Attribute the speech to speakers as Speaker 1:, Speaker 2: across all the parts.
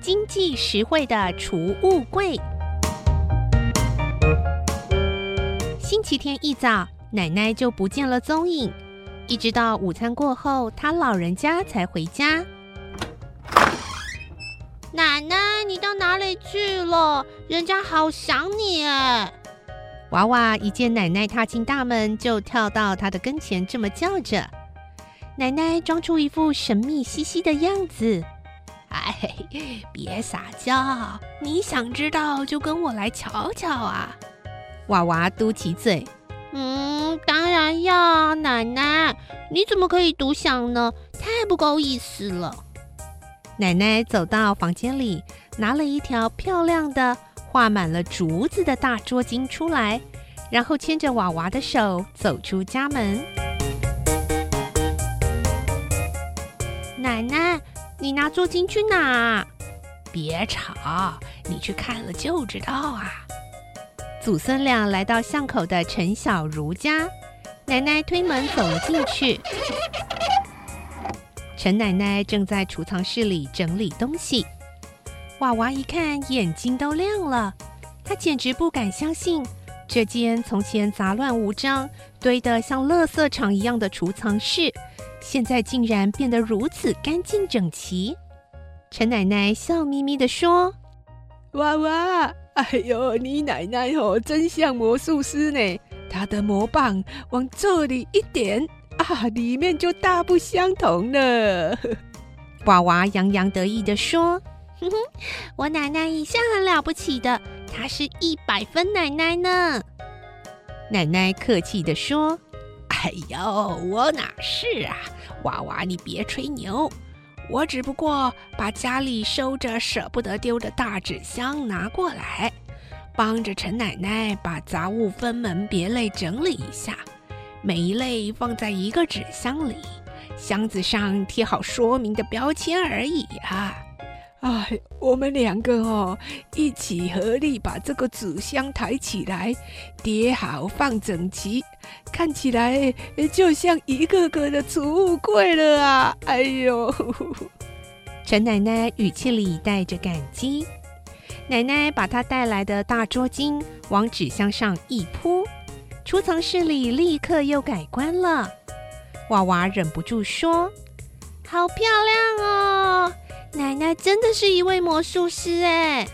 Speaker 1: 经济实惠的储物柜。星期天一早，奶奶就不见了踪影，一直到午餐过后，她老人家才回家。
Speaker 2: 奶奶，你到哪里去了？人家好想你哎！
Speaker 1: 娃娃一见奶奶踏进大门，就跳到她的跟前，这么叫着。奶奶装出一副神秘兮兮的样子。哎，别撒娇，你想知道就跟我来瞧瞧啊！娃娃嘟起嘴，
Speaker 2: 嗯，当然要，奶奶，你怎么可以独享呢？太不够意思了。
Speaker 1: 奶奶走到房间里，拿了一条漂亮的、画满了竹子的大桌巾出来，然后牵着娃娃的手走出家门。奶奶，你拿租金去哪？别吵，你去看了就知道啊。祖孙俩来到巷口的陈小如家，奶奶推门走了进去。陈奶奶正在储藏室里整理东西，娃娃一看眼睛都亮了，他简直不敢相信，这间从前杂乱无章、堆得像垃圾场一样的储藏室，现在竟然变得如此干净整齐。陈奶奶笑眯眯地说：“
Speaker 3: 娃娃，哎呦，你奶奶哦，真像魔术师呢！她的魔棒往这里一点。”啊，里面就大不相同了。
Speaker 1: 娃娃洋洋得意地说：“
Speaker 2: 哼哼，我奶奶一向很了不起的，她是一百分奶奶呢。”
Speaker 1: 奶奶客气地说：“
Speaker 4: 哎呦，我哪是啊，娃娃你别吹牛，我只不过把家里收着舍不得丢的大纸箱拿过来，帮着陈奶奶把杂物分门别类整理一下。”每一类放在一个纸箱里，箱子上贴好说明的标签而已啊！
Speaker 3: 哎，我们两个哦，一起合力把这个纸箱抬起来，叠好放整齐，看起来就像一个个的储物柜了啊！哎呦，
Speaker 1: 陈奶奶语气里带着感激。奶奶把她带来的大桌巾往纸箱上一铺。储藏室里立刻又改观了，娃娃忍不住说：“
Speaker 2: 好漂亮哦！奶奶真的是一位魔术师哎！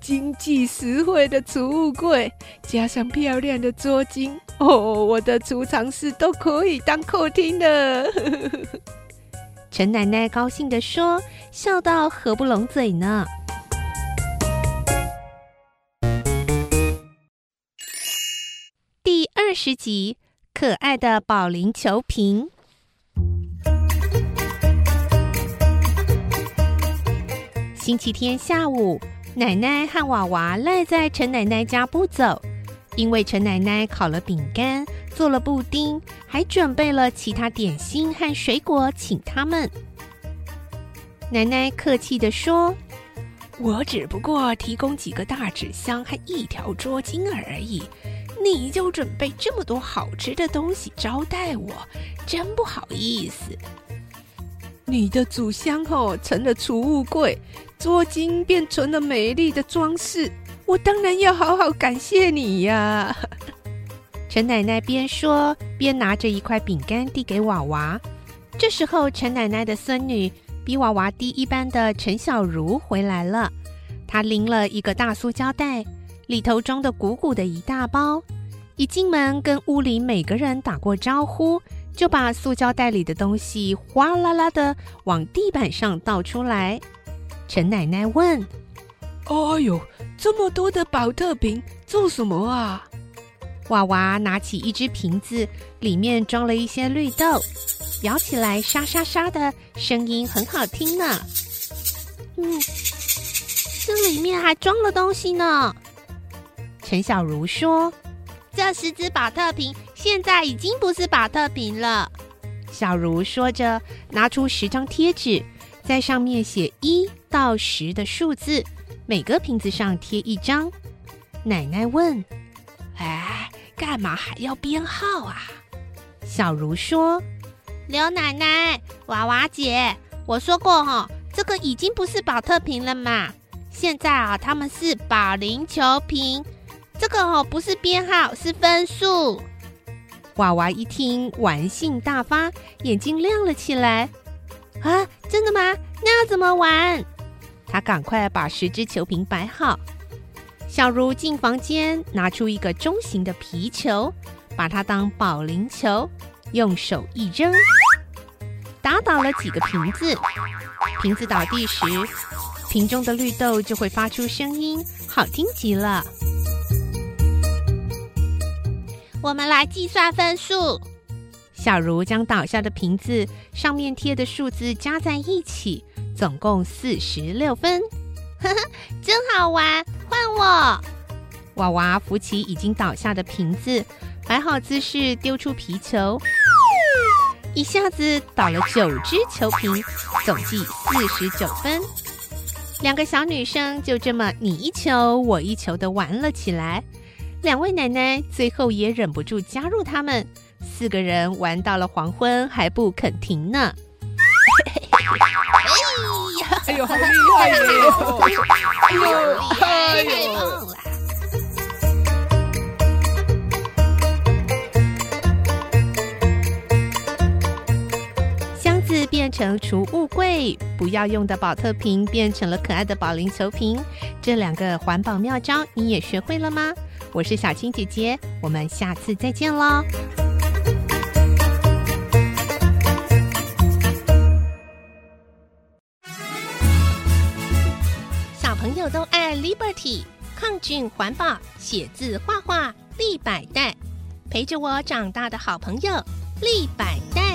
Speaker 3: 经济实惠的储物柜，加上漂亮的桌巾，哦，我的储藏室都可以当客厅了。”
Speaker 1: 陈奶奶高兴地说，笑到合不拢嘴呢。第二十集，可爱的保龄球瓶。星期天下午，奶奶和娃娃赖在陈奶奶家不走，因为陈奶奶烤了饼干，做了布丁，还准备了其他点心和水果，请他们。奶奶客气的说：“
Speaker 4: 我只不过提供几个大纸箱和一条桌巾而已。”你就准备这么多好吃的东西招待我，真不好意思。
Speaker 3: 你的祖箱哦成了储物柜，桌巾变成了美丽的装饰，我当然要好好感谢你呀。
Speaker 1: 陈奶奶边说边拿着一块饼干递给娃娃。这时候，陈奶奶的孙女比娃娃低一班的陈小茹回来了，她拎了一个大塑胶袋。里头装的鼓鼓的一大包，一进门跟屋里每个人打过招呼，就把塑胶袋里的东西哗啦啦的往地板上倒出来。陈奶奶问：“
Speaker 3: 哎呦，这么多的保特瓶做什么啊？”
Speaker 1: 娃娃拿起一只瓶子，里面装了一些绿豆，摇起来沙沙沙的声音很好听呢。
Speaker 2: 嗯，这里面还装了东西呢。
Speaker 1: 陈小茹说：“
Speaker 2: 这十只保特瓶现在已经不是保特瓶了。”
Speaker 1: 小茹说着，拿出十张贴纸，在上面写一到十的数字，每个瓶子上贴一张。奶奶问：“
Speaker 4: 哎，干嘛还要编号啊？”
Speaker 1: 小茹说：“
Speaker 2: 刘奶奶，娃娃姐，我说过哈，这个已经不是保特瓶了嘛。现在啊，他们是保龄球瓶。这个哦，不是编号，是分数。”
Speaker 1: 娃娃一听，玩性大发，眼睛亮了起来。
Speaker 2: 啊，真的吗？那要怎么玩？
Speaker 1: 他赶快把十只球瓶摆好。小茹进房间，拿出一个中型的皮球，把它当保龄球，用手一扔，打倒了几个瓶子。瓶子倒地时，瓶中的绿豆就会发出声音，好听极了。
Speaker 2: 我们来计算分数。
Speaker 1: 小茹将倒下的瓶子上面贴的数字加在一起，总共四十六分。
Speaker 2: 呵呵，真好玩！换我。
Speaker 1: 娃娃扶起已经倒下的瓶子，摆好姿势，丢出皮球，一下子倒了九只球瓶，总计四十九分。两个小女生就这么你一球我一球的玩了起来。两位奶奶最后也忍不住加入他们，四个人玩到了黄昏还不肯停呢。
Speaker 3: 哎呦，好厉害哟！哎呦，
Speaker 2: 哎呦！
Speaker 1: 箱子变成储物柜，不要用的保特瓶变成了可爱的保龄球瓶。这两个环保妙招你也学会了吗？我是小青姐姐，我们下次再见喽！小朋友都爱 Liberty，抗菌环保，写字画画立百代，陪着我长大的好朋友立百代。